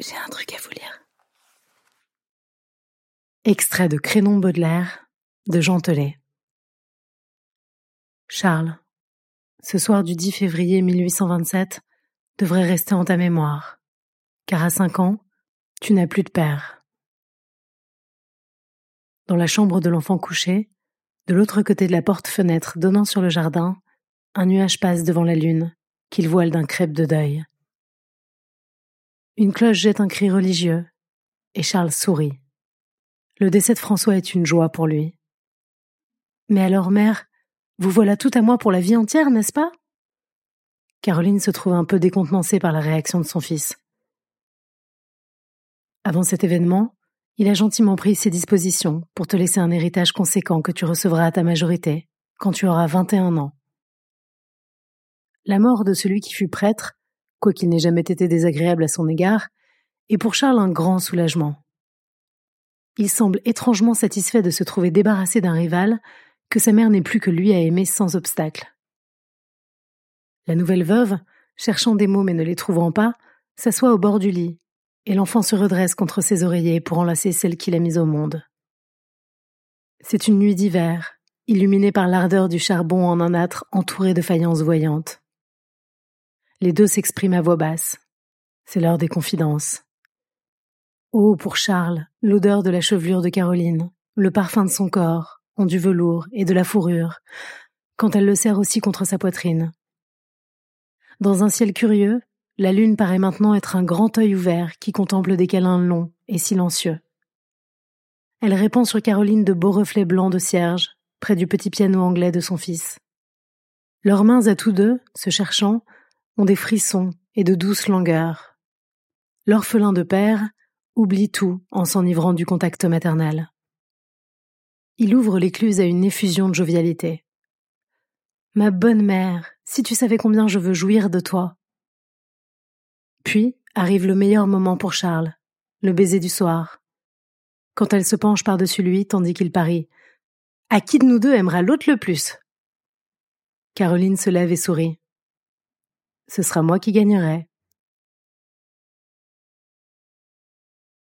J'ai un truc à vous lire. Extrait de Crénon Baudelaire de Jean Telet. Charles, ce soir du 10 février 1827 devrait rester en ta mémoire, car à cinq ans, tu n'as plus de père. Dans la chambre de l'enfant couché, de l'autre côté de la porte-fenêtre donnant sur le jardin, un nuage passe devant la lune, qu'il voile d'un crêpe de deuil. Une cloche jette un cri religieux, et Charles sourit. Le décès de François est une joie pour lui. Mais alors, mère, vous voilà tout à moi pour la vie entière, n'est-ce pas? Caroline se trouve un peu décontenancée par la réaction de son fils. Avant cet événement, il a gentiment pris ses dispositions pour te laisser un héritage conséquent que tu recevras à ta majorité, quand tu auras 21 ans. La mort de celui qui fut prêtre quoiqu'il n'ait jamais été désagréable à son égard, est pour Charles un grand soulagement. Il semble étrangement satisfait de se trouver débarrassé d'un rival que sa mère n'est plus que lui à aimer sans obstacle. La nouvelle veuve, cherchant des mots mais ne les trouvant pas, s'assoit au bord du lit, et l'enfant se redresse contre ses oreillers pour enlacer celle qu'il a mise au monde. C'est une nuit d'hiver, illuminée par l'ardeur du charbon en un âtre entouré de faïences voyantes. Les deux s'expriment à voix basse. C'est l'heure des confidences. Oh, pour Charles, l'odeur de la chevelure de Caroline, le parfum de son corps, en du velours et de la fourrure, quand elle le serre aussi contre sa poitrine. Dans un ciel curieux, la lune paraît maintenant être un grand œil ouvert qui contemple des câlins longs et silencieux. Elle répand sur Caroline de beaux reflets blancs de cierge, près du petit piano anglais de son fils. Leurs mains à tous deux, se cherchant, ont des frissons et de douces langueurs. L'orphelin de père oublie tout en s'enivrant du contact maternel. Il ouvre l'écluse à une effusion de jovialité. Ma bonne mère, si tu savais combien je veux jouir de toi. Puis arrive le meilleur moment pour Charles, le baiser du soir. Quand elle se penche par-dessus lui tandis qu'il parie. À qui de nous deux aimera l'autre le plus? Caroline se lève et sourit ce sera moi qui gagnerai.